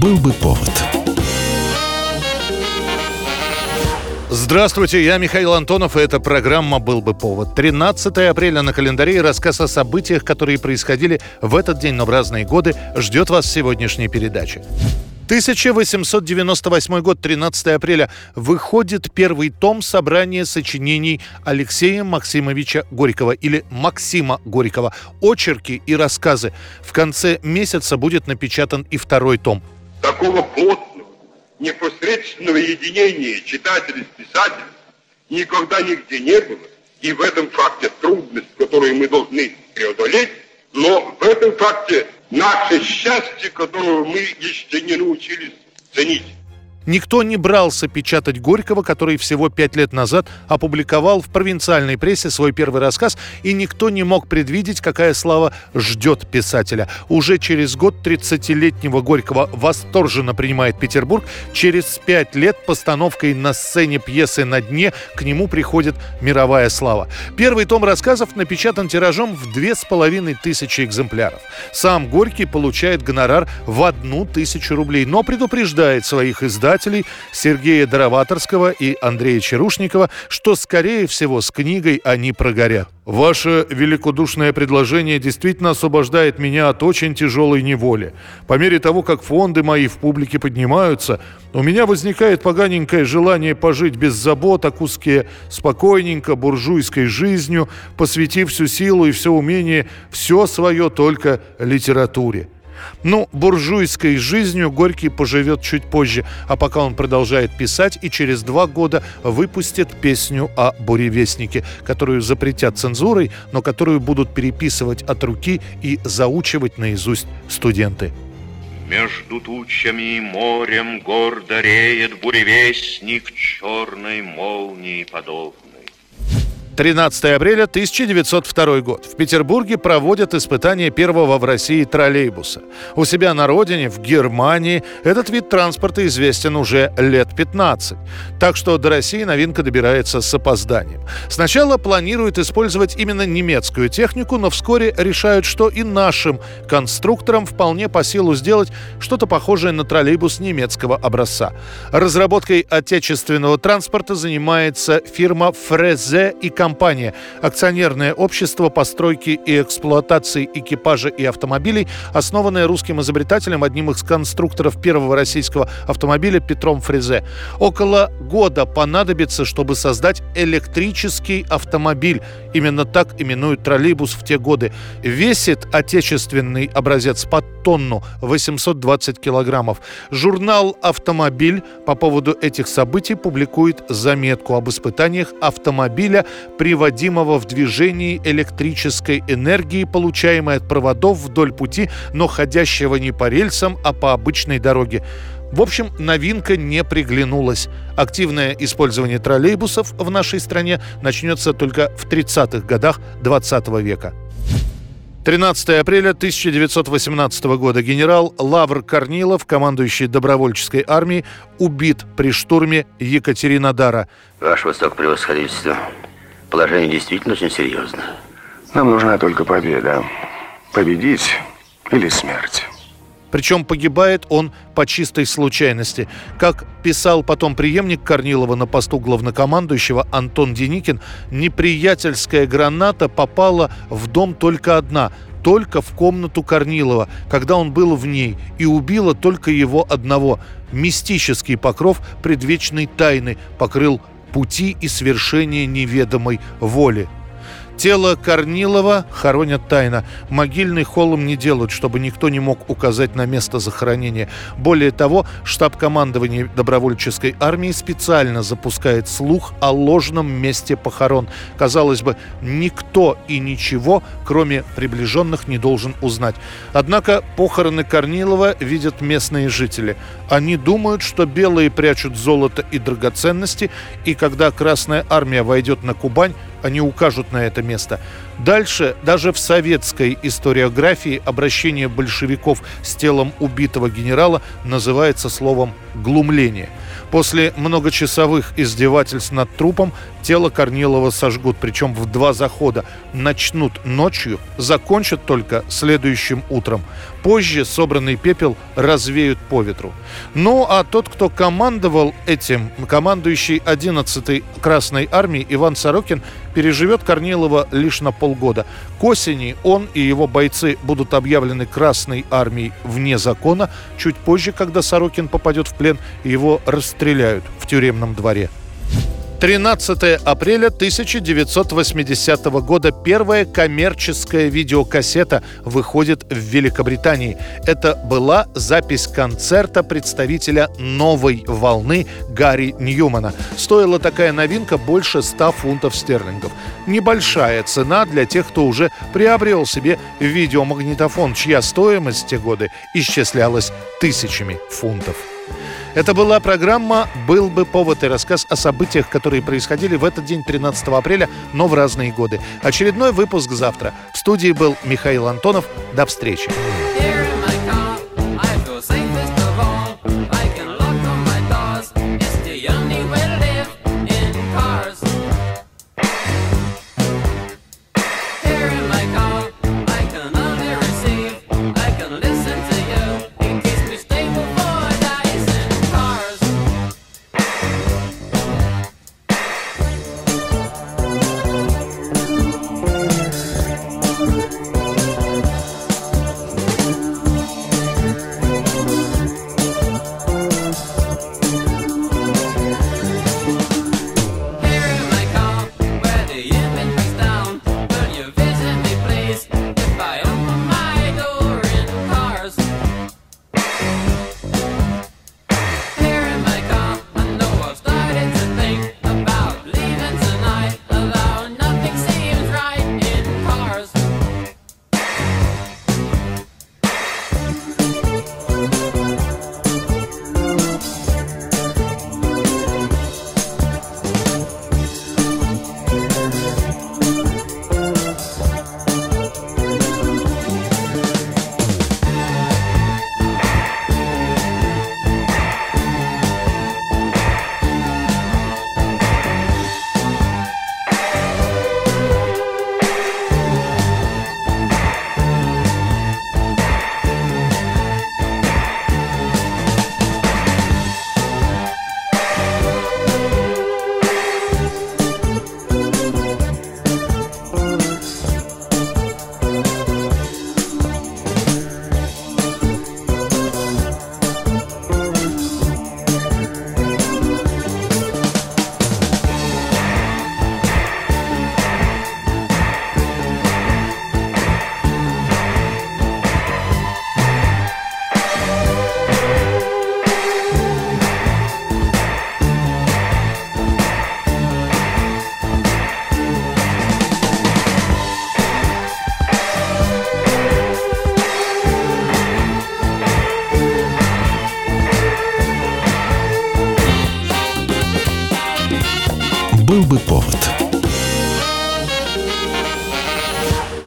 Был бы повод. Здравствуйте, я Михаил Антонов, и эта программа «Был бы повод». 13 апреля на календаре и рассказ о событиях, которые происходили в этот день, но в разные годы, ждет вас в сегодняшней передаче. 1898 год, 13 апреля, выходит первый том собрания сочинений Алексея Максимовича Горького или Максима Горького «Очерки и рассказы». В конце месяца будет напечатан и второй том. Такого плотного, непосредственного единения читателя с писателем никогда нигде не было. И в этом факте трудность, которую мы должны преодолеть, но в этом факте наше счастье, которого мы еще не научились ценить. Никто не брался печатать Горького, который всего пять лет назад опубликовал в провинциальной прессе свой первый рассказ, и никто не мог предвидеть, какая слава ждет писателя. Уже через год 30-летнего Горького восторженно принимает Петербург. Через пять лет постановкой на сцене пьесы «На дне» к нему приходит мировая слава. Первый том рассказов напечатан тиражом в две с половиной тысячи экземпляров. Сам Горький получает гонорар в одну тысячу рублей, но предупреждает своих издателей, издателей Сергея Дароваторского и Андрея Черушникова, что, скорее всего, с книгой они прогорят. Ваше великодушное предложение действительно освобождает меня от очень тяжелой неволи. По мере того, как фонды мои в публике поднимаются, у меня возникает поганенькое желание пожить без забот о куске спокойненько буржуйской жизнью, посвятив всю силу и все умение, все свое только литературе. Ну, буржуйской жизнью Горький поживет чуть позже, а пока он продолжает писать и через два года выпустит песню о буревестнике, которую запретят цензурой, но которую будут переписывать от руки и заучивать наизусть студенты. Между тучами и морем гордо реет буревестник черной молнии подобный. 13 апреля 1902 год. В Петербурге проводят испытания первого в России троллейбуса. У себя на родине, в Германии, этот вид транспорта известен уже лет 15. Так что до России новинка добирается с опозданием. Сначала планируют использовать именно немецкую технику, но вскоре решают, что и нашим конструкторам вполне по силу сделать что-то похожее на троллейбус немецкого образца. Разработкой отечественного транспорта занимается фирма Фрезе и компания компания, акционерное общество постройки и эксплуатации экипажа и автомобилей, основанное русским изобретателем, одним из конструкторов первого российского автомобиля Петром Фрезе. Около года понадобится, чтобы создать электрический автомобиль. Именно так именуют троллейбус в те годы. Весит отечественный образец под тонну 820 килограммов. Журнал «Автомобиль» по поводу этих событий публикует заметку об испытаниях автомобиля приводимого в движение электрической энергии, получаемой от проводов вдоль пути, но ходящего не по рельсам, а по обычной дороге. В общем, новинка не приглянулась. Активное использование троллейбусов в нашей стране начнется только в 30-х годах 20 века. 13 апреля 1918 года генерал Лавр Корнилов, командующий добровольческой армией, убит при штурме Екатеринодара. Ваше высокопревосходительство, Положение действительно очень серьезно. Нам нужна только победа. Победить или смерть. Причем погибает он по чистой случайности. Как писал потом преемник Корнилова на посту главнокомандующего Антон Деникин, неприятельская граната попала в дом только одна, только в комнату Корнилова, когда он был в ней, и убила только его одного. Мистический покров предвечной тайны покрыл пути и свершения неведомой воли. Тело Корнилова хоронят тайно. Могильный холм не делают, чтобы никто не мог указать на место захоронения. Более того, штаб командования добровольческой армии специально запускает слух о ложном месте похорон. Казалось бы, никто и ничего, кроме приближенных, не должен узнать. Однако похороны Корнилова видят местные жители. Они думают, что белые прячут золото и драгоценности, и когда Красная армия войдет на Кубань, они укажут на это место. Дальше даже в советской историографии обращение большевиков с телом убитого генерала называется словом «глумление». После многочасовых издевательств над трупом тело Корнилова сожгут, причем в два захода. Начнут ночью, закончат только следующим утром. Позже собранный пепел развеют по ветру. Ну, а тот, кто командовал этим, командующий 11-й Красной армией Иван Сорокин, переживет Корнилова лишь на полгода. К осени он и его бойцы будут объявлены Красной армией вне закона. Чуть позже, когда Сорокин попадет в плен, его расстреляют в тюремном дворе. 13 апреля 1980 года первая коммерческая видеокассета выходит в Великобритании. Это была запись концерта представителя новой волны Гарри Ньюмана. Стоила такая новинка больше 100 фунтов стерлингов. Небольшая цена для тех, кто уже приобрел себе видеомагнитофон, чья стоимость в те годы исчислялась тысячами фунтов. Это была программа «Был бы повод» и рассказ о событиях, которые происходили в этот день, 13 апреля, но в разные годы. Очередной выпуск завтра. В студии был Михаил Антонов. До встречи. Был бы повод.